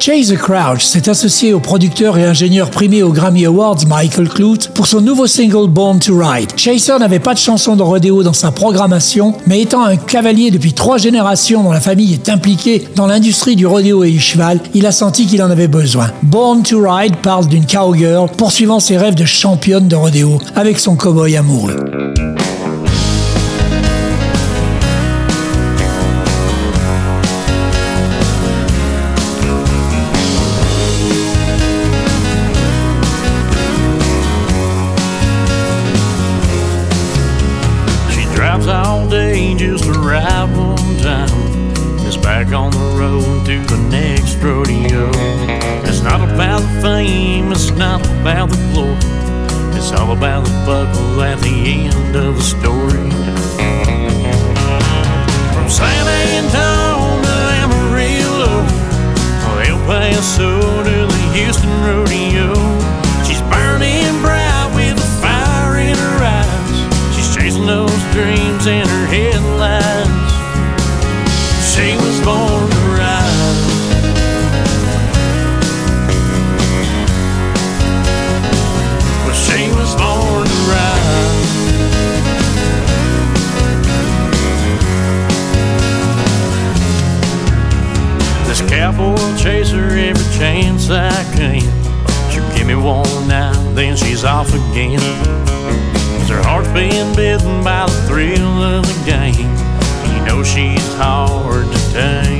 Chase Crouch s'est associé au producteur et ingénieur primé aux Grammy Awards Michael Clute pour son nouveau single Born to Ride. Chaser n'avait pas de chanson de rodéo dans sa programmation, mais étant un cavalier depuis trois générations dont la famille est impliquée dans l'industrie du rodéo et du cheval, il a senti qu'il en avait besoin. Born to Ride parle d'une cowgirl poursuivant ses rêves de championne de rodéo avec son cowboy amoureux. About the buckle at the end can. She'll give me one night, then she's off again. Cause Her heart's been bitten by the thrill of the game. You know she's hard to tame.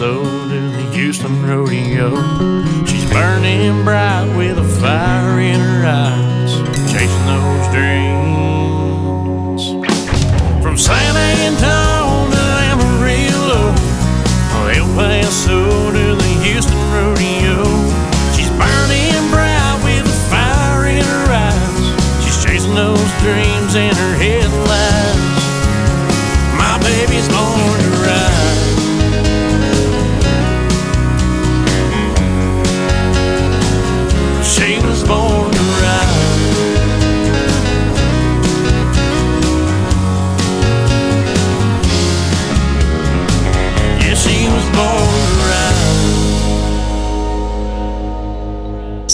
Paso to the Houston rodeo. She's burning bright with a fire in her eyes, chasing those dreams. From San Antonio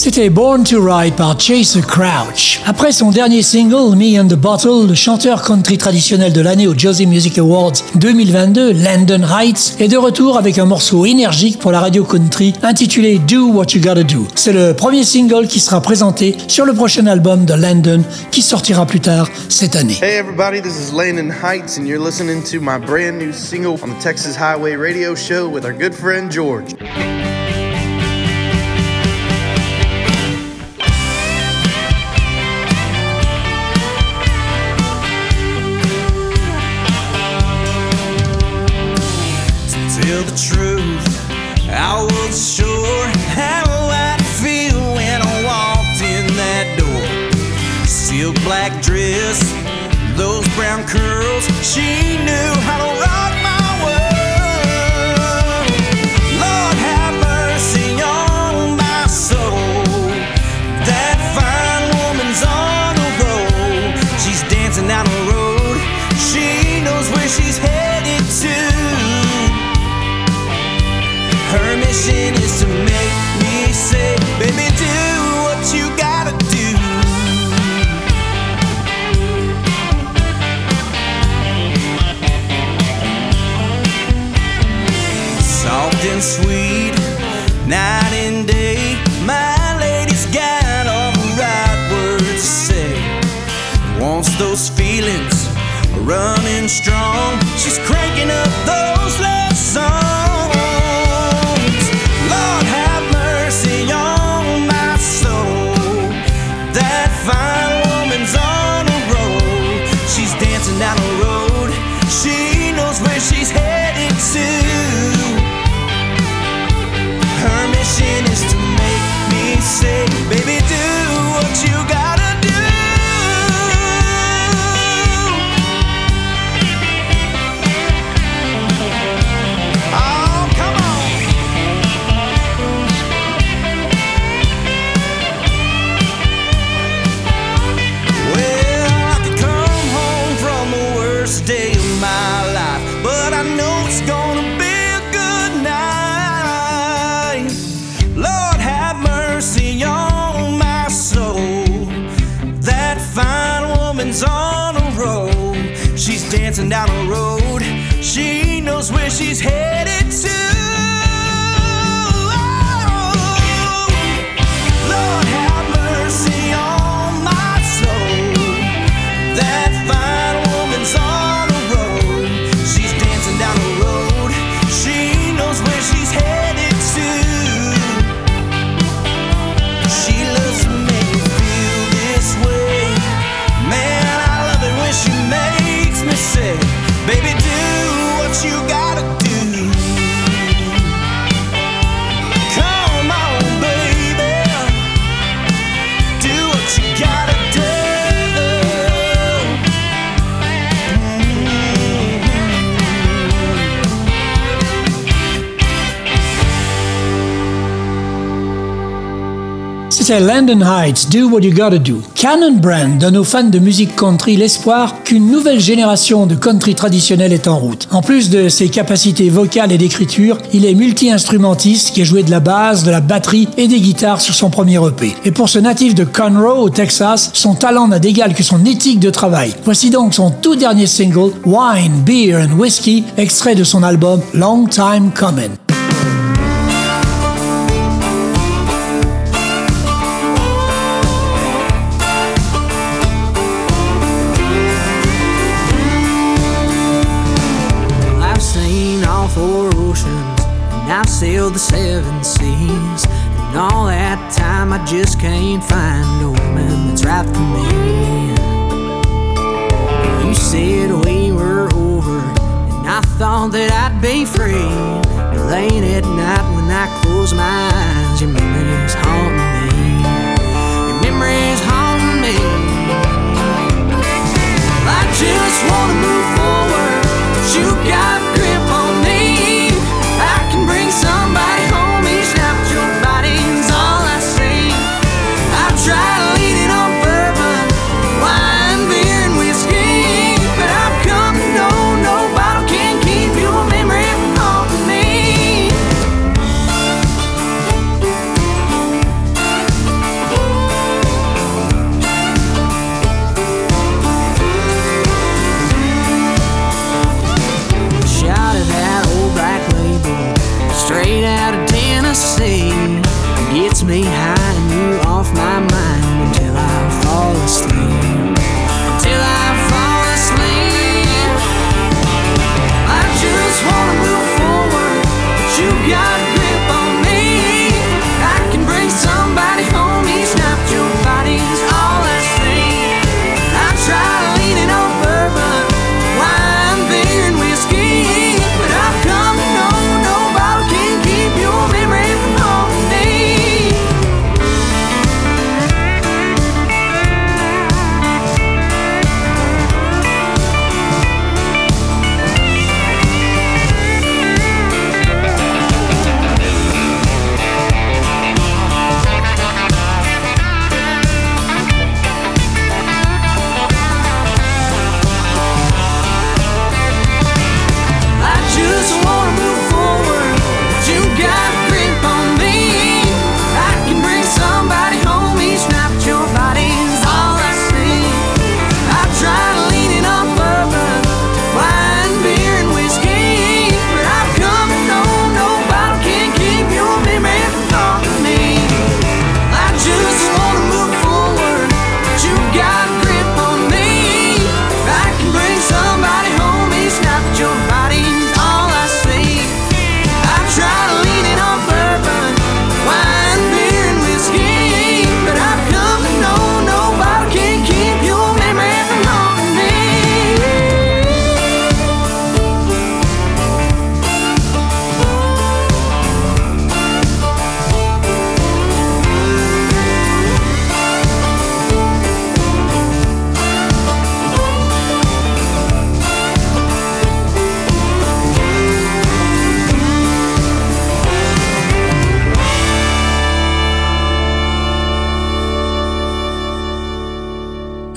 C'était Born to Ride par Chaser Crouch. Après son dernier single, Me and the Bottle, le chanteur country traditionnel de l'année aux Josie Music Awards 2022, Landon Heights, est de retour avec un morceau énergique pour la radio country intitulé Do What You Gotta Do. C'est le premier single qui sera présenté sur le prochain album de Landon qui sortira plus tard cette année. Hey everybody, this is Landon Heights, and you're listening to my brand new single on the Texas Highway Radio Show with our good friend George. Truth, I was sure how I'd feel when I walked in that door. Silk black dress, those brown curls, she knew how to rock strong. C'était Landon Heights, Do What You Gotta Do. Cannon Brand donne aux fans de musique country l'espoir qu'une nouvelle génération de country traditionnel est en route. En plus de ses capacités vocales et d'écriture, il est multi-instrumentiste qui a joué de la basse, de la batterie et des guitares sur son premier EP. Et pour ce natif de Conroe au Texas, son talent n'a d'égal que son éthique de travail. Voici donc son tout dernier single, Wine, Beer and Whiskey, extrait de son album Long Time Coming. Sailed the seven seas. And all that time I just can't find a woman that's right for me. You said we were over, and I thought that I'd be free. But late at night when I close my eyes, your memories haunt me. Your memories haunt me. I just wanna move forward, but you got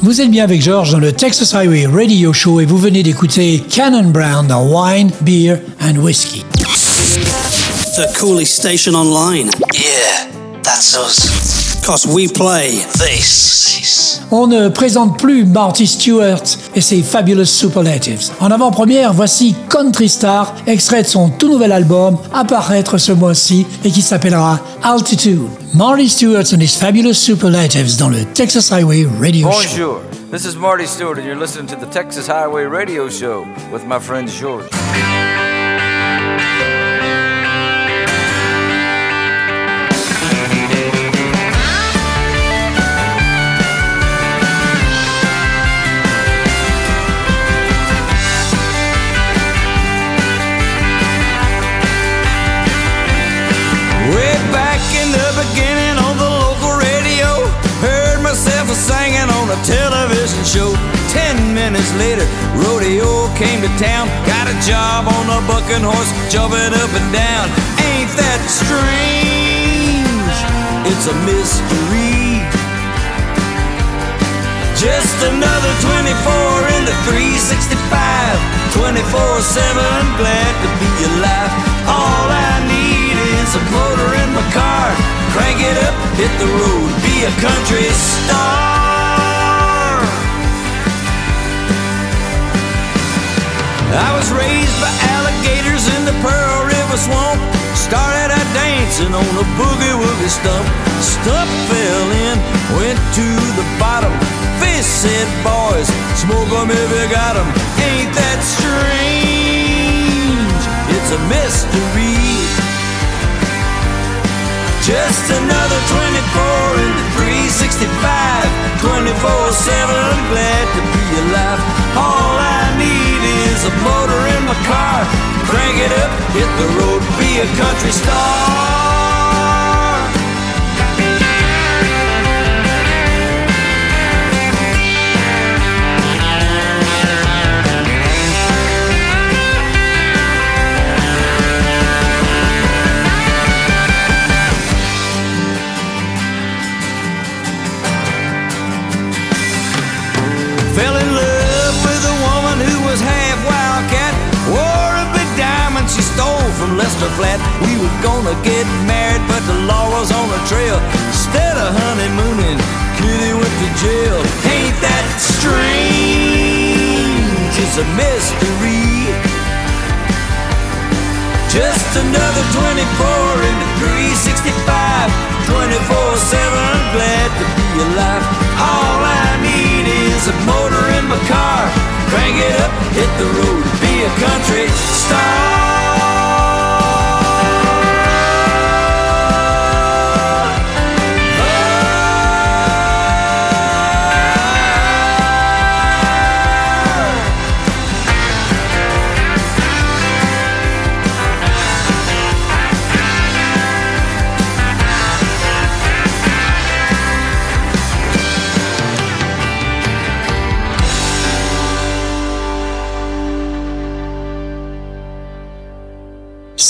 Vous êtes bien avec George dans le Texas Highway Radio Show et vous venez d'écouter Cannon Brand dans Wine, Beer and Whiskey. The coolest station online. Yeah, that's us. Cause we play This. On ne présente plus Marty Stewart et ses Fabulous Superlatives. En avant-première, voici Country Star, extrait de son tout nouvel album à paraître ce mois-ci et qui s'appellera Altitude. Marty Stewart and his Fabulous Superlatives dans le Texas Highway Radio Show. Bonjour. This is Marty Stewart, and you're listening to the Texas Highway Radio Show with my friend George. A television show. Ten minutes later, rodeo came to town, got a job on a bucking horse, jumping up and down. Ain't that strange? It's a mystery. Just another 24 into 365. 24 7, glad to be alive. All I need is a motor in my car. Crank it up, hit the road, be a country star. I was raised by alligators in the Pearl River swamp. Started out dancing on a boogie woogie stump. Stump fell in, went to the bottom. Fish said, boys, smoke 'em if you got 'em. Ain't that strange? It's a mystery. Just another up, hit the road, be a country star. From Flat. We were gonna get married, but the law was on the trail. Instead of honeymooning, Kitty went to jail. Ain't that strange? It's a mystery. Just another 24 into 365. 24 7, glad to be alive. All I need is a motor in my car. Crank it up, hit the road, be a country star.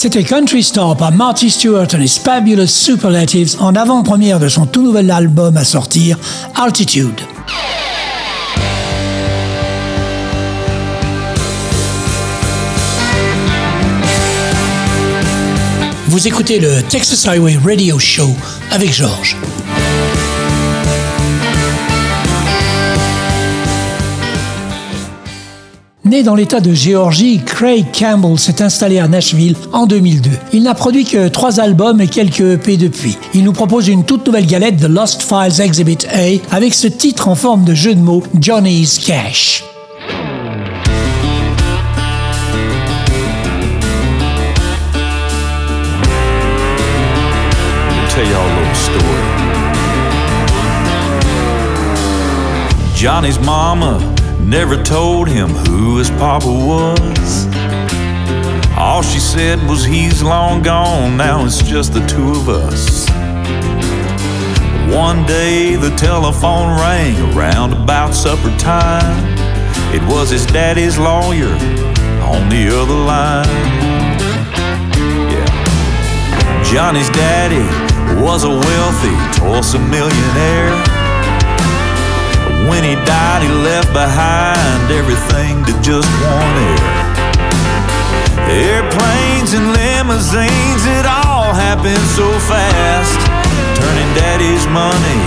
C'était Country Star par Marty Stewart and his Fabulous Superlatives en avant-première de son tout nouvel album à sortir, Altitude. Vous écoutez le Texas Highway Radio Show avec Georges. Né dans l'État de Géorgie, Craig Campbell s'est installé à Nashville en 2002. Il n'a produit que trois albums et quelques EP depuis. Il nous propose une toute nouvelle galette de Lost Files Exhibit A avec ce titre en forme de jeu de mots Johnny's Cash. Johnny's mama never told him who his papa was. All she said was he's long gone, now it's just the two of us. One day the telephone rang around about supper time. It was his daddy's lawyer on the other line. Yeah. Johnny's daddy was a wealthy Tulsa millionaire. When he died, he left behind everything to just wanted. Airplanes and limousines, it all happened so fast. Turning daddy's money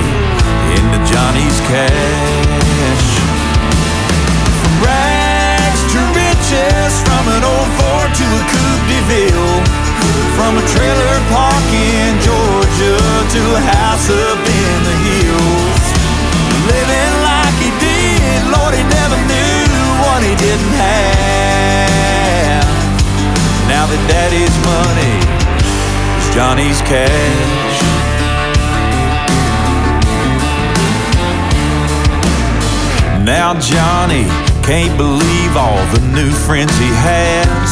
into Johnny's cash. From rags to riches, from an old Ford to a Coupe de Ville. From a trailer park in Georgia to a house up in the hills. Living he didn't have. Now that daddy's money is Johnny's cash. Now Johnny can't believe all the new friends he has.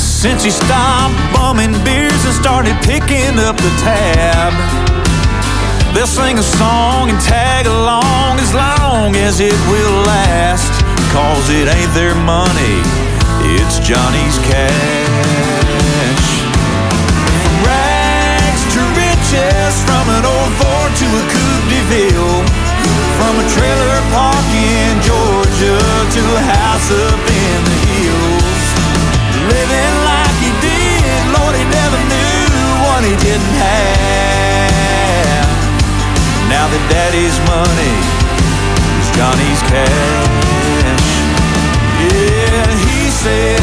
Since he stopped bumming beers and started picking up the tab. They'll sing a song and tag along as long as it will last. Cause it ain't their money, it's Johnny's cash. From rags to riches, from an old Ford to a Coupe de Ville. From a trailer park in Georgia to a house up in the hills. Living like he did, Lord, he never knew what he didn't have. Now that daddy's money is Johnny's cash. Yeah, he said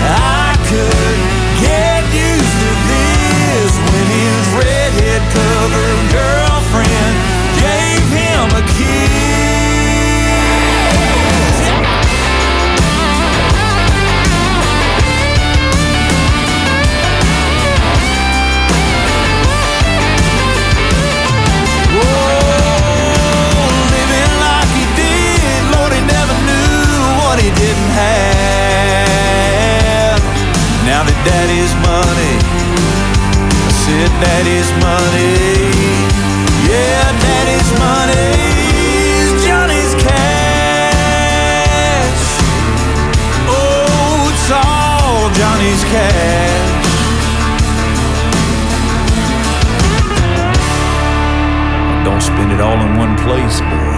I could get used to this when his redhead covered girlfriend gave him a kiss. Daddy's money, I said daddy's money. Yeah, daddy's money is Johnny's cash. Oh, it's all Johnny's cash. Don't spend it all in one place, boy.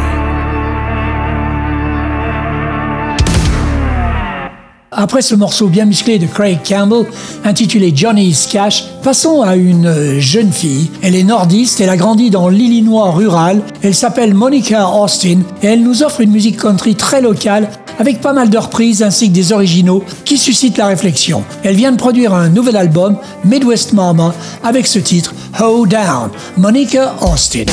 Après ce morceau bien musclé de Craig Campbell, intitulé Johnny's Cash, passons à une euh, jeune fille. Elle est nordiste, elle a grandi dans l'Illinois rural, elle s'appelle Monica Austin et elle nous offre une musique country très locale avec pas mal de reprises ainsi que des originaux qui suscitent la réflexion. Elle vient de produire un nouvel album, Midwest Mama, avec ce titre, Hold Down, Monica Austin.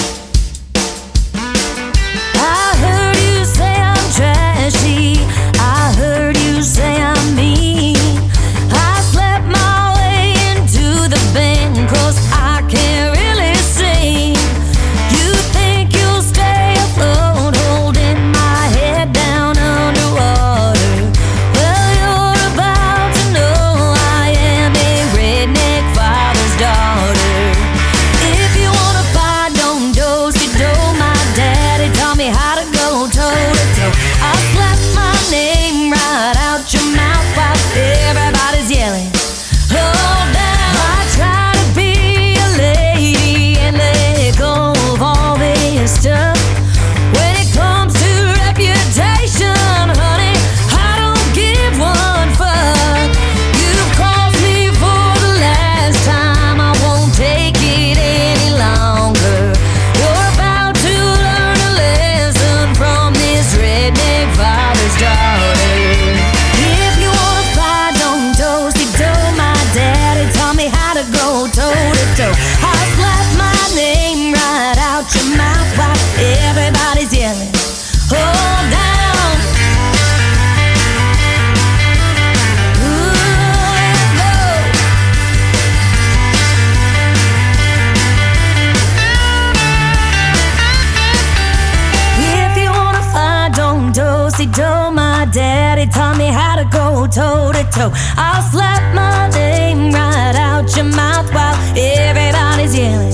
Daddy taught me how to go toe to toe. I'll slap my name right out your mouth while everybody's yelling.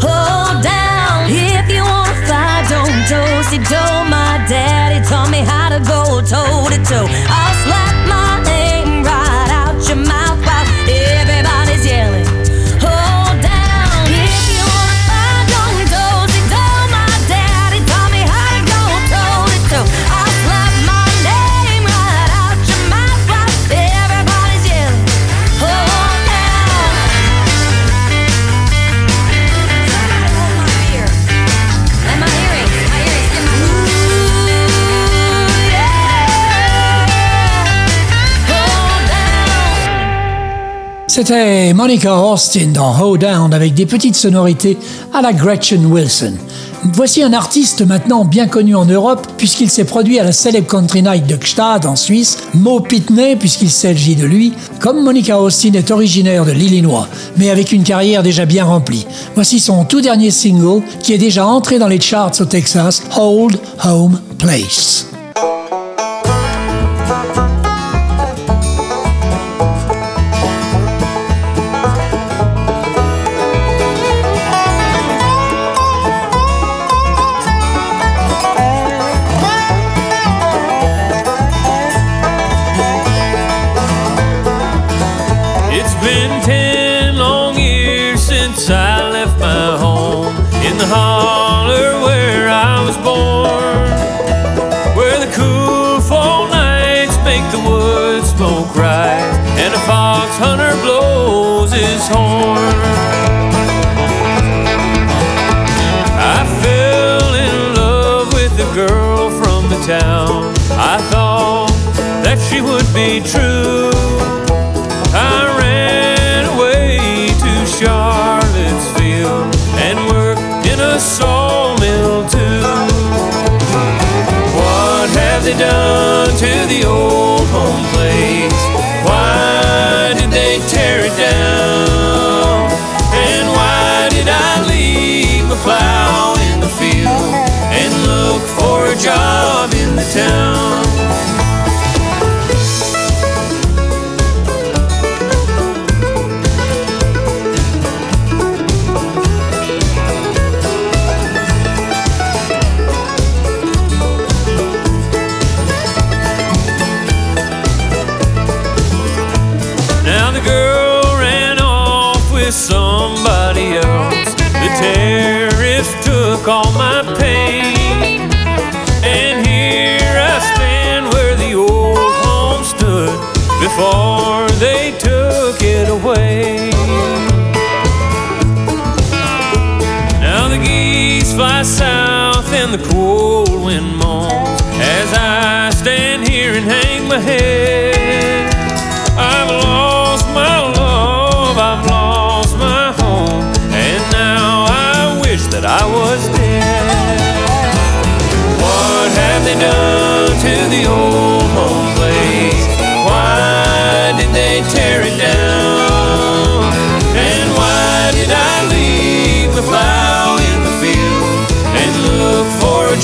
Hold down. If you wanna fight, don't do si do. My daddy taught me how to go toe to toe. C'était Monica Austin dans Hold Down avec des petites sonorités à la Gretchen Wilson. Voici un artiste maintenant bien connu en Europe puisqu'il s'est produit à la Celeb Country Night de Gstad en Suisse, Mo Pitney puisqu'il s'agit de lui, comme Monica Austin est originaire de l'Illinois, mais avec une carrière déjà bien remplie. Voici son tout dernier single qui est déjà entré dans les charts au Texas, Hold Home Place. Smoke right, and a fox hunter blows his horn. I fell in love with a girl from the town. I thought that she would be true.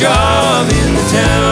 Job in the town?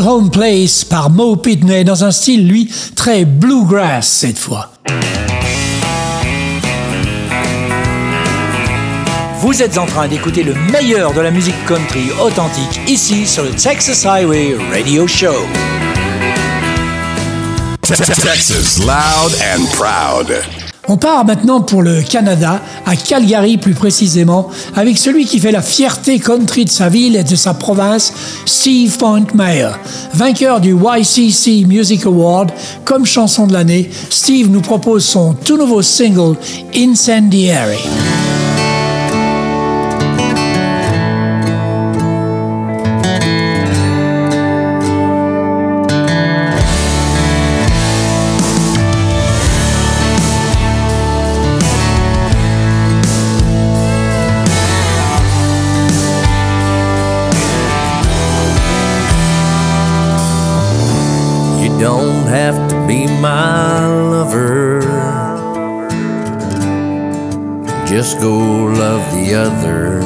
Old Home Place par Mo Pitney dans un style, lui, très bluegrass cette fois. Vous êtes en train d'écouter le meilleur de la musique country authentique ici sur le Texas Highway Radio Show. Texas, loud and proud. On part maintenant pour le Canada, à Calgary plus précisément, avec celui qui fait la fierté country de sa ville et de sa province, Steve Point Mayer. Vainqueur du YCC Music Award comme chanson de l'année, Steve nous propose son tout nouveau single, Incendiary. Go love the other.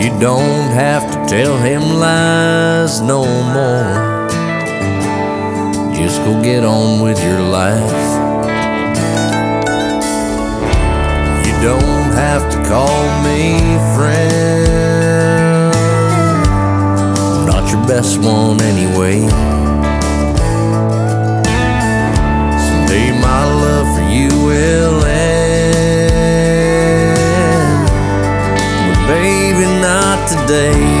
You don't have to tell him lies no more. Just go get on with your life. You don't have to call me friend. Not your best one anyway. Someday my love will end. But baby, not today.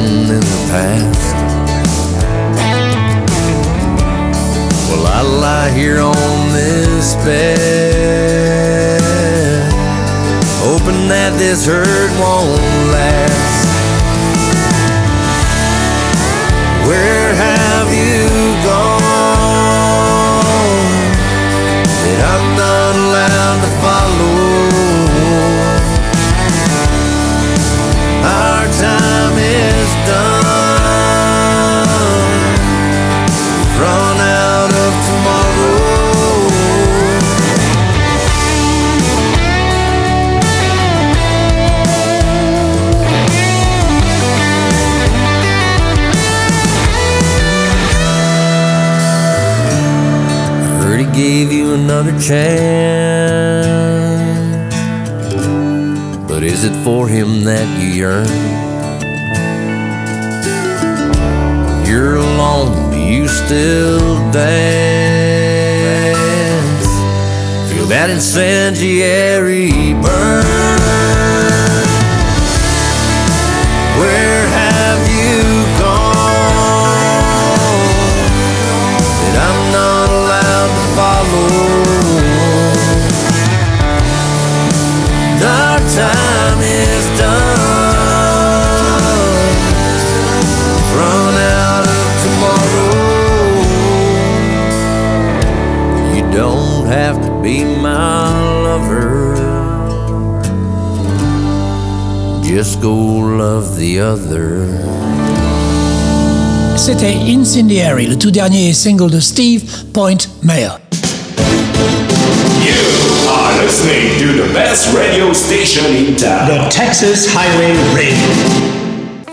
Living in the past. Well, I lie here on this bed, hoping that this hurt won't last. Where another chance. But is it for him that you yearn? You're alone, do you still dance? Feel that incendiary burn? Where have you have to be my lover. Just go love the other. C'était Incendiary, le tout dernier single de Steve Point Mayer. are listening to the best radio station in town. The Texas Highway Radio.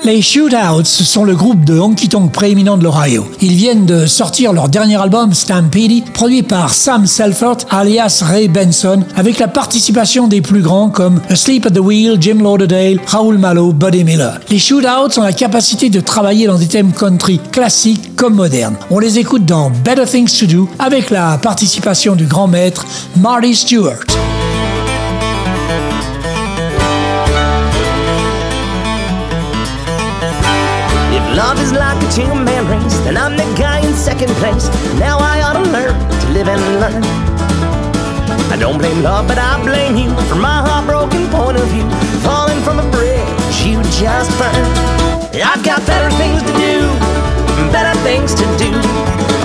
Les Shootouts sont le groupe de honky tonk prééminent de l'Ohio. Ils viennent de sortir leur dernier album Stampede, produit par Sam Selford alias Ray Benson, avec la participation des plus grands comme Asleep at the Wheel, Jim Lauderdale, Raoul Malo, Buddy Miller. Les Shootouts ont la capacité de travailler dans des thèmes country classiques comme modernes. On les écoute dans Better Things to Do avec la participation du grand maître Marty Stewart. Love is like a two-man race, then I'm the guy in second place. Now I ought to learn to live and learn. I don't blame love, but I blame you for my heartbroken point of view. Falling from a bridge you just burned. I've got better things to do, better things to do.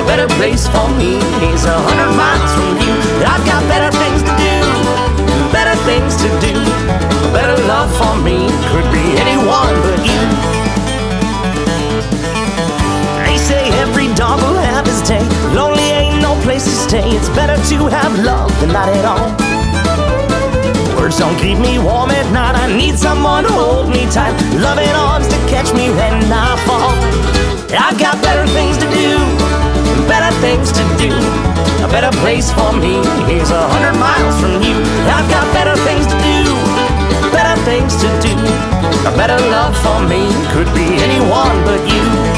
A better place for me is a hundred miles from you. I've got better things to do, better things to do. A better love for me could be anyone but you. Place to stay. It's better to have love than not at all. Words don't keep me warm at night. I need someone to hold me tight. Loving arms to catch me when I fall. I've got better things to do, better things to do. A better place for me is a hundred miles from you. I've got better things to do, better things to do. A better love for me could be anyone but you.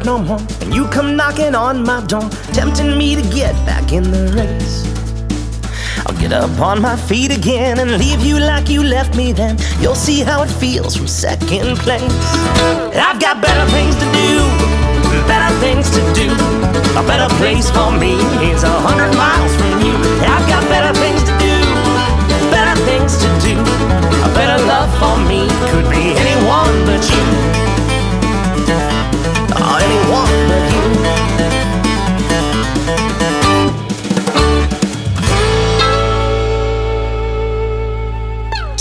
Heart no more. And you come knocking on my door, tempting me to get back in the race. I'll get up on my feet again and leave you like you left me then. You'll see how it feels from second place. I've got better things to do, better things to do. A better place for me is a hundred miles from you. I've got better things to do, better things to do. A better love for me could be anyone but you.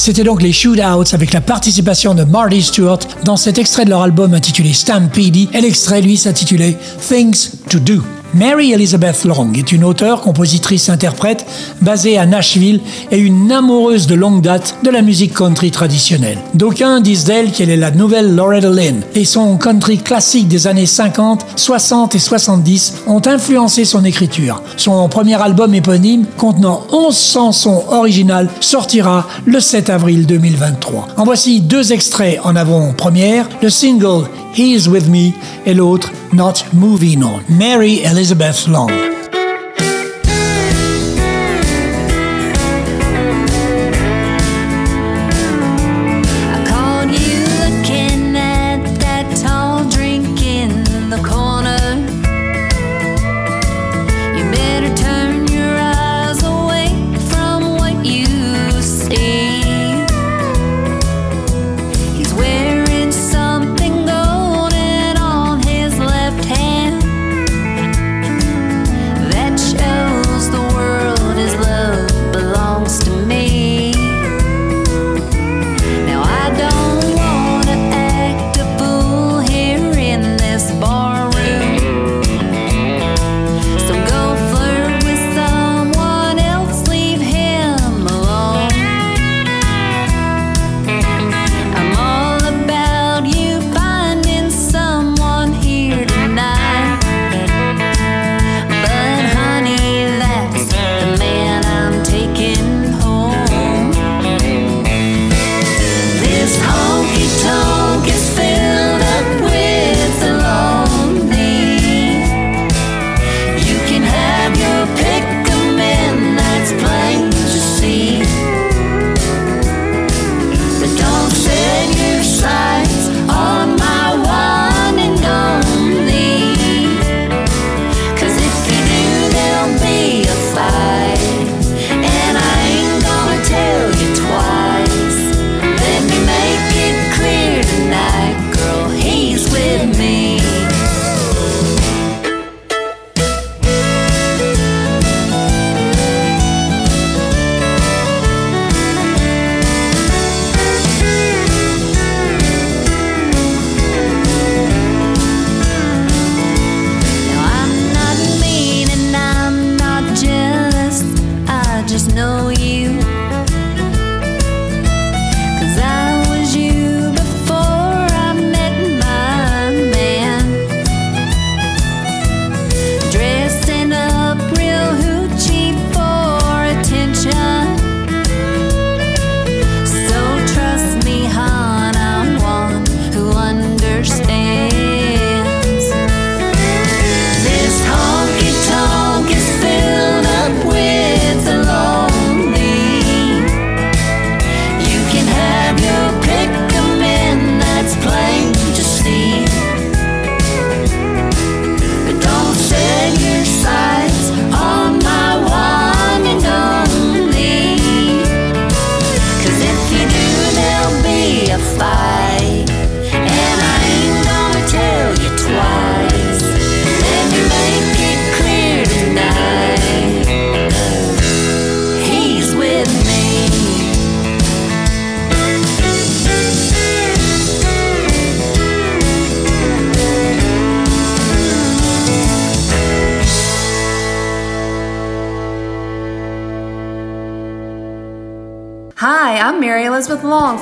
C'était donc les Shootouts avec la participation de Marty Stewart dans cet extrait de leur album intitulé Stampede et l'extrait lui s'intitulait Things to Do. Mary Elizabeth Long est une auteure, compositrice, interprète basée à Nashville et une amoureuse de longue date de la musique country traditionnelle. D'aucuns disent d'elle qu'elle est la nouvelle Loretta Lynn et son country classique des années 50, 60 et 70 ont influencé son écriture. Son premier album éponyme, contenant 11 chansons originales, sortira le 7 avril 2023. En voici deux extraits en avant-première, le single He's With Me et l'autre Not Moving On. Mary Elizabeth Long.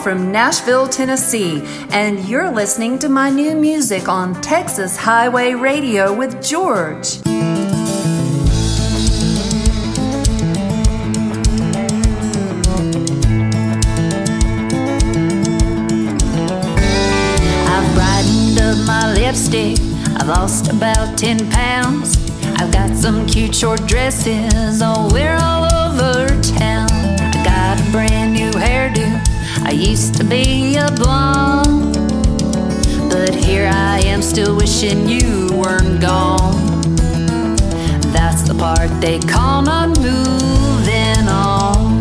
From Nashville, Tennessee, and you're listening to my new music on Texas Highway Radio with George. I've brightened up my lipstick. I've lost about 10 pounds. I've got some cute short dresses I'll wear all over town. I got a brand new. I used to be a blonde. But here I am still wishing you weren't gone. That's the part they call not moving on.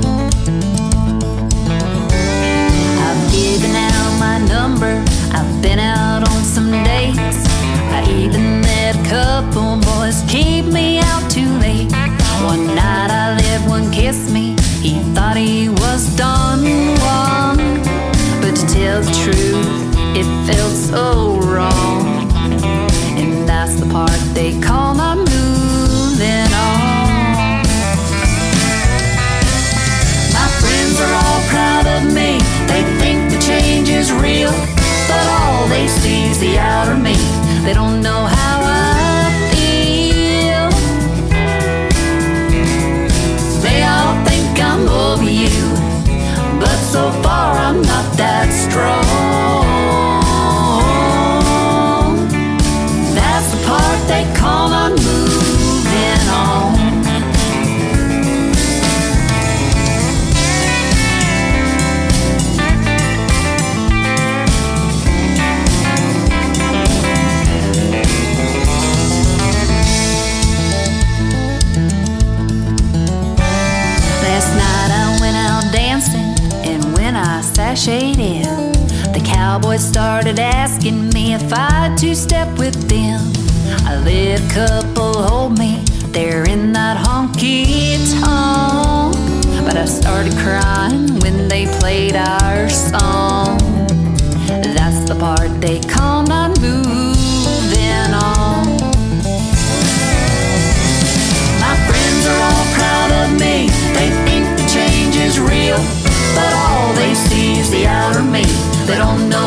I've given out my number. I've been out on some dates. I even met a couple boys keep me out too late. One night I let one kiss me. He thought he was done one, but to tell the truth, it felt so wrong. And that's the part they call not moving on. My friends are all proud of me. They think the change is real, but all they see is the outer me. They don't know how That's the part they call on moving on. Last night I went out dancing, and when I sashayed in, cowboys started asking me if I'd two step with them. A a couple hold me there in that honky tonk, but I started crying when they played our song. That's the part they call not moving on. My friends are all proud of me. They think the change is real, but all they see is the outer me. They don't know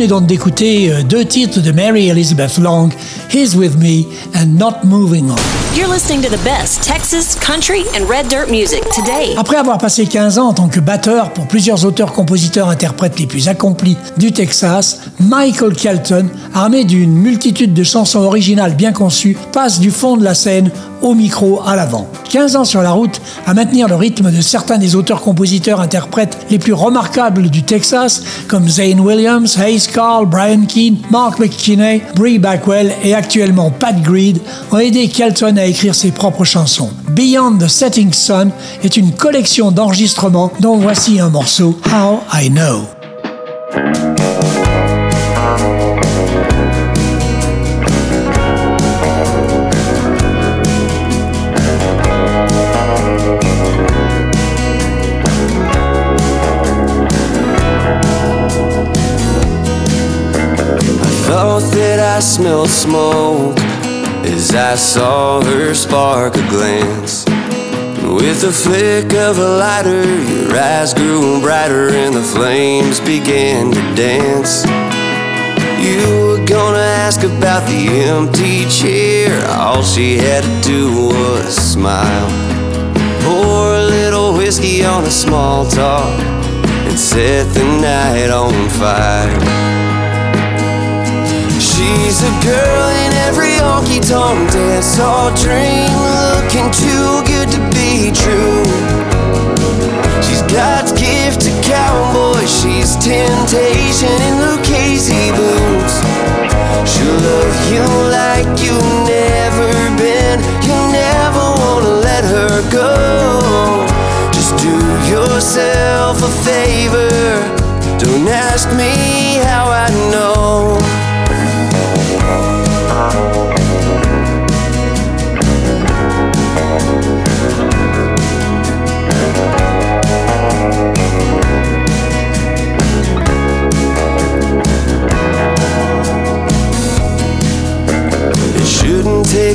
venez donc d'écouter euh, deux titres de Mary Elizabeth Long, He's With Me and Not Moving On. You're listening to the best Texas, country, and red dirt music today. Après avoir passé 15 ans en tant que batteur pour plusieurs auteurs-compositeurs-interprètes les plus accomplis du Texas, Michael Kelton, armé d'une multitude de chansons originales bien conçues, passe du fond de la scène au micro à l'avant. 15 ans sur la route à maintenir le rythme de certains des auteurs-compositeurs-interprètes les plus remarquables du Texas, comme Zane Williams, Hayes Carl, Brian Keane, Mark McKinney, Bree Backwell et actuellement Pat Greed, ont aidé Kelton à écrire ses propres chansons. Beyond the Setting Sun est une collection d'enregistrements dont voici un morceau, How I Know. I smelled smoke as I saw her spark a glance. With the flick of a lighter, your eyes grew brighter and the flames began to dance. You were gonna ask about the empty chair. All she had to do was smile. Pour a little whiskey on a small talk and set the night on fire. She's a girl in every honky tonk dance hall dream, looking too good to be true. She's God's gift to cowboy, she's temptation in Lucchese boots. She'll love you like you've never been, you never wanna let her go. Just do yourself a favor, don't ask me how I know.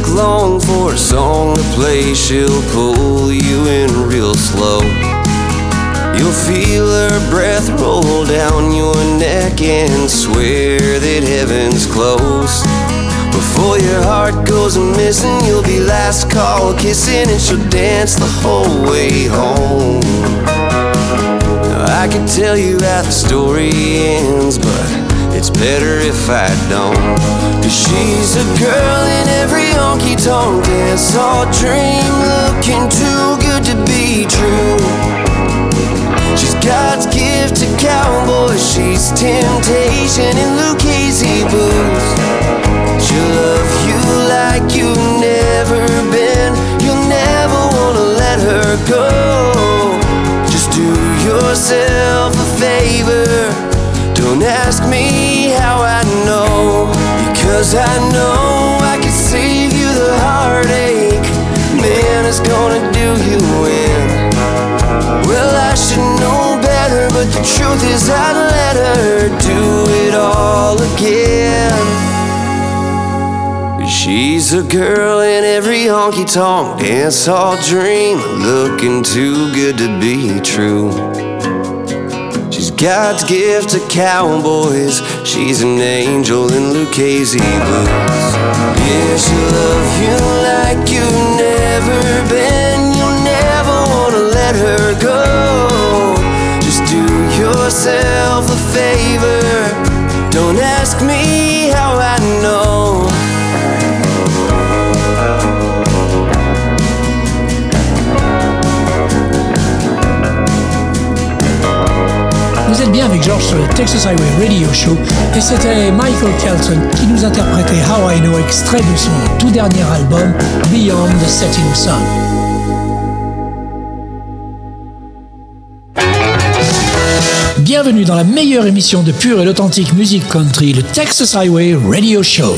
Long for a song to play. She'll pull you in real slow. You'll feel her breath roll down your neck and swear that heaven's close. Before your heart goes missing, you'll be last call kissing, and she'll dance the whole way home. I could tell you how the story ends, but it's better if I don't. Cause she's a girl in every honky tonk dance hall dream, looking too good to be true. She's God's gift to cowboys, she's temptation in Lucchese boots. She'll love you like you've never been, you'll never wanna let her go. Just do yourself a favor. Don't ask me because I know I can save you the heartache. Man, it's gonna do you in. Well, I should know better, but the truth is I'd let her do it all again. She's a girl in every honky tonk dance hall dream, looking too good to be true. God's gift to cowboys. She's an angel in Lucchese boots. Yeah, she'll love you like you've never been. You'll never wanna let her go. Just do yourself a favor. Don't ask me how I know. Bien avec George sur le Texas Highway Radio Show et c'était Michael Kelton qui nous interprétait How I Know, extrait de son tout dernier album Beyond the Setting Sun. Bienvenue dans la meilleure émission de pure et authentique musique country, le Texas Highway Radio Show.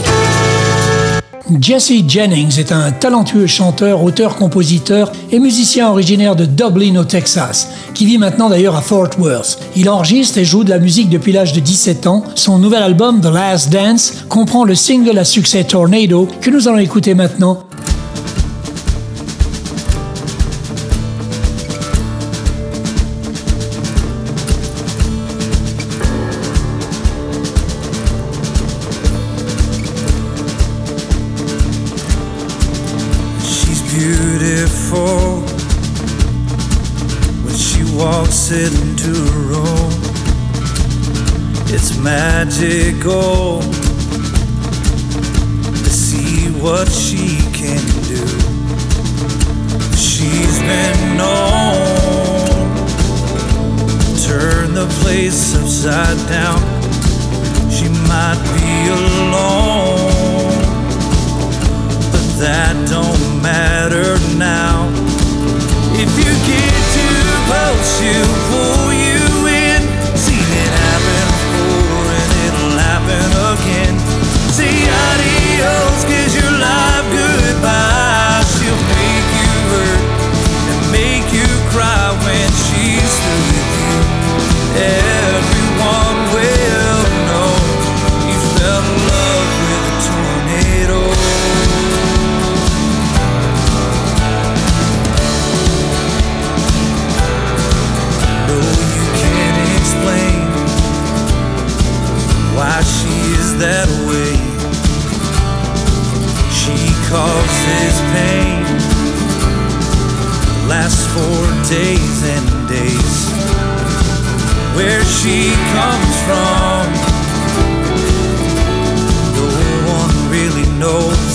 Jesse Jennings est un talentueux chanteur, auteur-compositeur et musicien originaire de Dublin au Texas, qui vit maintenant d'ailleurs à Fort Worth. Il enregistre et joue de la musique depuis l'âge de 17 ans. Son nouvel album The Last Dance comprend le single à succès Tornado que nous allons écouter maintenant. Walks into a room. It's magical to see what she can do. She's been known to turn the place upside down. She might be alone but that don't matter now. You in. Causes pain, lasts for days and days. Where she comes from, no one really knows.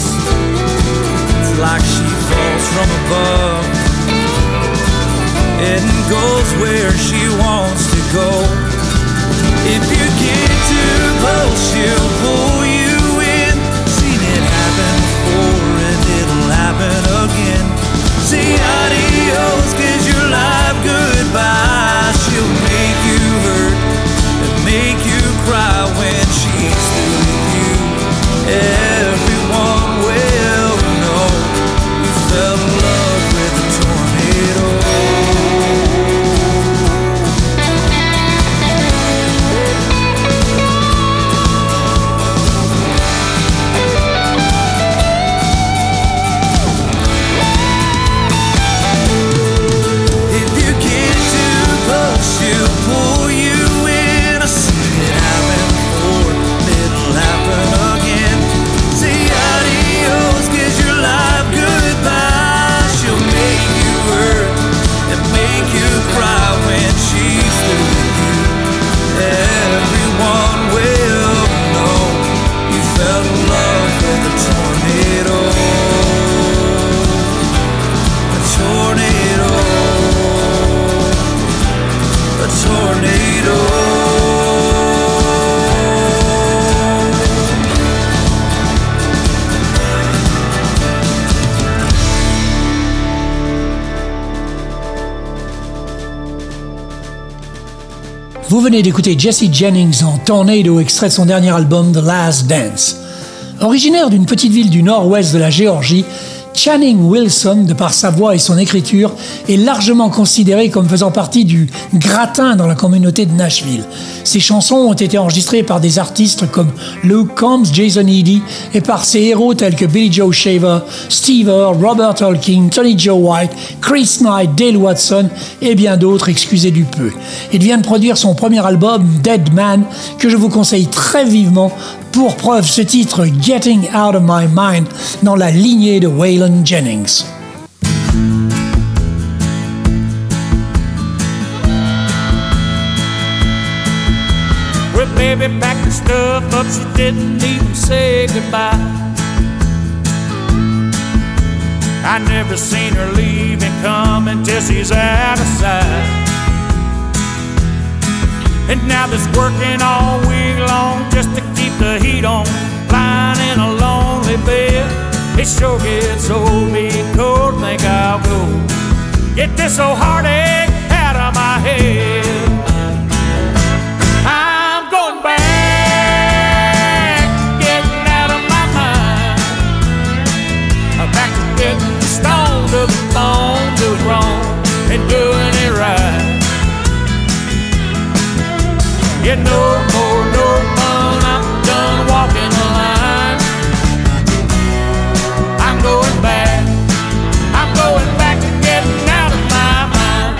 It's like she falls from above and goes where she wants to go. If you get too d'écouter Jesse Jennings en Tornado, extrait de son dernier album The Last Dance. Originaire d'une petite ville du nord-ouest de la Géorgie, Channing Wilson, de par sa voix et son écriture, est largement considéré comme faisant partie du gratin dans la communauté de Nashville. Ses chansons ont été enregistrées par des artistes comme Luke Combs, Jason Eady et par ses héros tels que Billy Joe Shaver, Steve Earle, Robert Tolkien, Tony Joe White, Chris Knight, Dale Watson et bien d'autres, excusez du peu. Il vient de produire son premier album, Dead Man, que je vous conseille très vivement pour preuve ce titre Getting Out of My Mind dans la lignée de Waylon Jennings. Baby packed her stuff up, she didn't even say goodbye. I never seen her leave and come until she's out of sight. And now that's working all week long just to keep the heat on, lying in a lonely bed. It sure gets old, being cold, think I'll go get this old heartache out of my head. Yeah, no more, no fun. I'm done walking the line. I'm going back. I'm going back to getting out of my mind.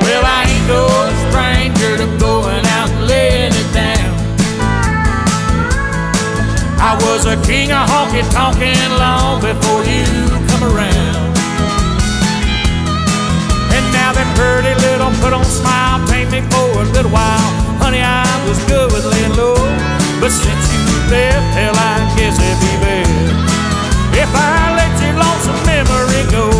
Well, I ain't no stranger to going out and laying it down. I was a king of honky tonkin' long before you come around. And now that pretty little put on smile me for a little while. Honey, I was good with laying low. But since you left, hell, I guess it'd be best if I let your lonesome memory go.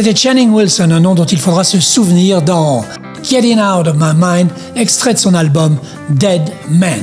C'était Channing Wilson, un nom dont il faudra se souvenir dans Getting Out of My Mind, extrait de son album Dead Man.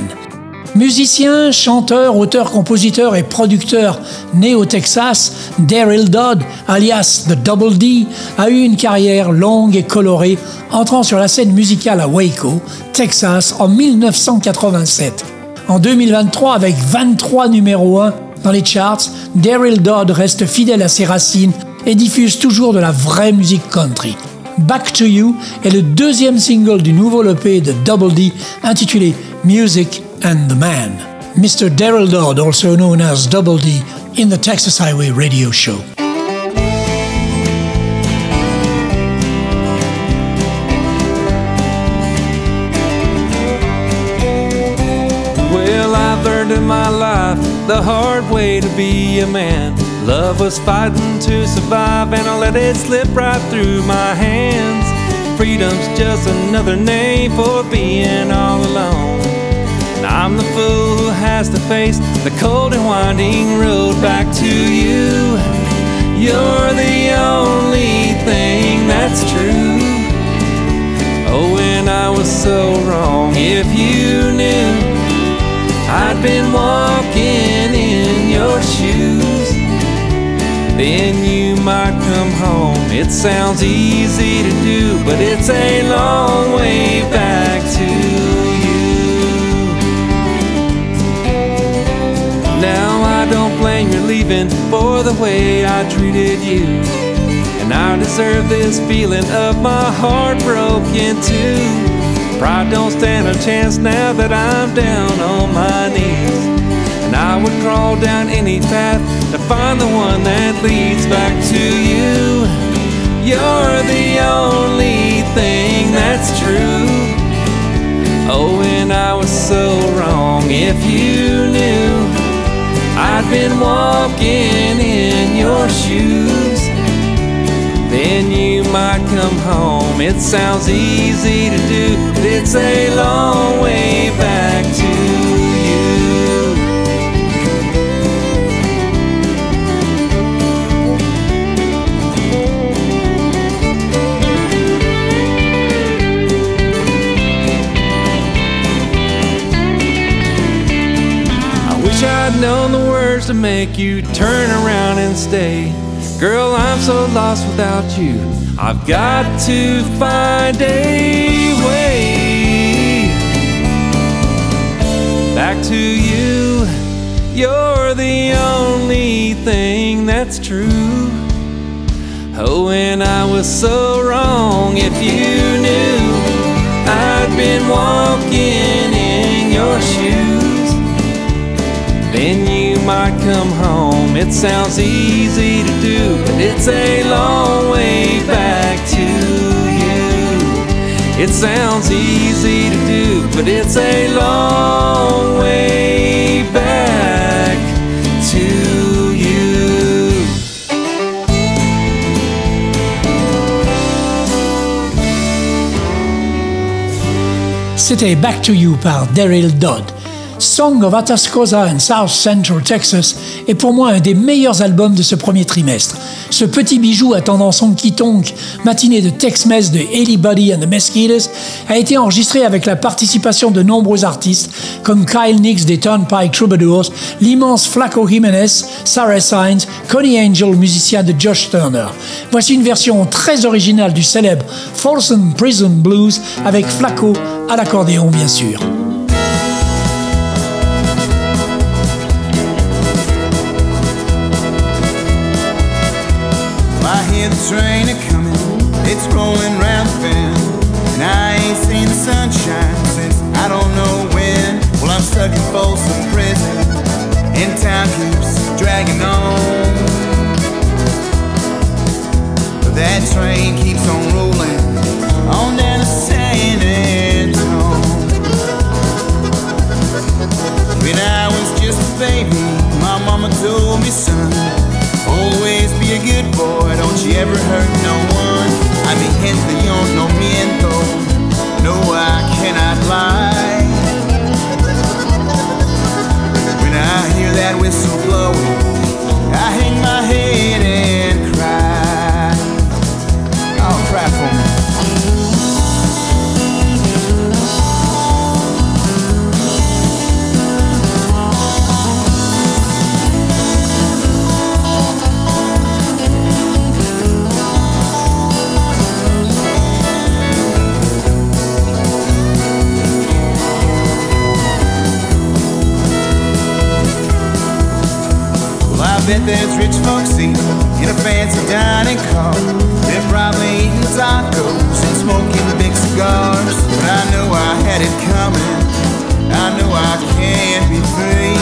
Musicien, chanteur, auteur, compositeur et producteur né au Texas, Daryl Dodd, alias The Double D, a eu une carrière longue et colorée, entrant sur la scène musicale à Waco, Texas, en 1987. En 2023, avec 23 numéros 1 dans les charts, Daryl Dodd reste fidèle à ses racines et diffuse toujours de la vraie musique country. Back to You est le deuxième single du nouveau EP de Double D intitulé Music and the Man. Mr. Daryl Dodd, also known as Double D, in the Texas Highway Radio Show. The hard way to be a man. Love was fighting to survive, and I let it slip right through my hands. Freedom's just another name for being all alone. And I'm the fool who has to face the cold and winding road back to you. You're the only thing that's true. Oh, and I was so wrong. If you knew, I'd been walking shoes, then you might come home. It sounds easy to do, but it's a long way back to you. Now I don't blame you leaving for the way I treated you. And I deserve this feeling of my heart broken too. Pride don't stand a chance now that I'm down on my knees. And I would crawl down any path to find the one that leads back to you. You're the only thing that's true. Oh, and I was so wrong if you knew I'd been walking in your shoes. Then you might come home. It sounds easy to do, but it's a long way back to to make you turn around and stay. Girl, I'm so lost without you. I've got to find a way back to you. You're the only thing that's true. Oh, and I was so wrong if you knew I'd been walking come home. It sounds easy to do, but it's a long way back to you. It sounds easy to do, but it's a long way back to you. C'était Back to You par Deryl Dodd. Song of Atascosa and South Central Texas est pour moi un des meilleurs albums de ce premier trimestre. Ce petit bijou à tendance honky-tonk, matinée de Tex-Mex de Haley Buddy and the Mosquitoes, a été enregistré avec la participation de nombreux artistes comme Kyle Nix des Turnpike Troubadours, l'immense Flaco Jimenez, Sarah Sainz, Connie Angel, musicien de Josh Turner. Voici une version très originale du célèbre Folsom Prison Blues avec Flaco à l'accordéon bien sûr. The train a coming, it's rolling round the bend. And I ain't seen the sunshine since I don't know when. Well, I'm stuck in Folsom Prison, and time keeps dragging on. But that train keeps on rolling, on down to San Antone. When I was just a baby, my mama told me, son, always be a good boy, don't you ever hurt no one. I mi gente yo no miento, no I cannot lie. When I hear that whistle blowing, I hang my head bet there's rich folks eating in a fancy dining car. They're probably eating tacos and smoking big cigars. But I know I had it coming. I know I can't be free.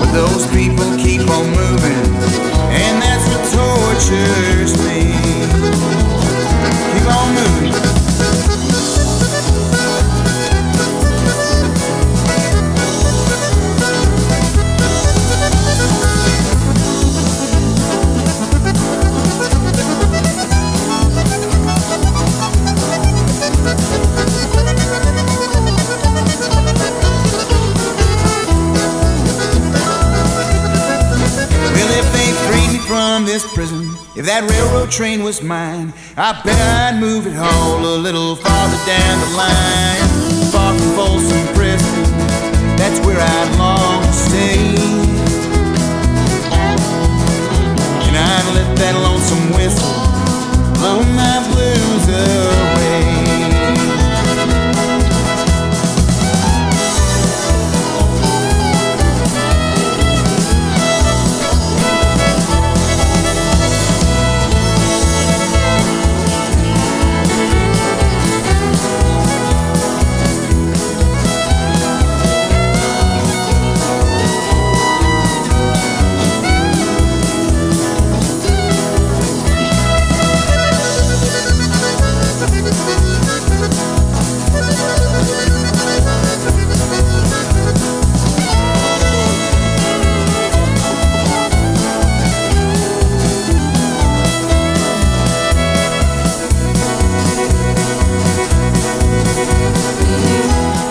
But those people keep on moving, and that's what tortures me. Keep on moving. This prison, if that railroad train was mine, I bet I'd move it all a little farther down the line. Far from Folsom Prison. That's where I'd long to stay. And I'd let that lonesome whistle blow my blues away.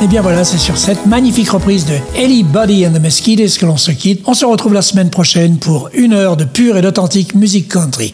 Et Eh bien voilà, c'est sur cette magnifique reprise de Ellie Buddy and the Mosquitoes que l'on se quitte. On se retrouve la semaine prochaine pour une heure de pure et d'authentique musique country.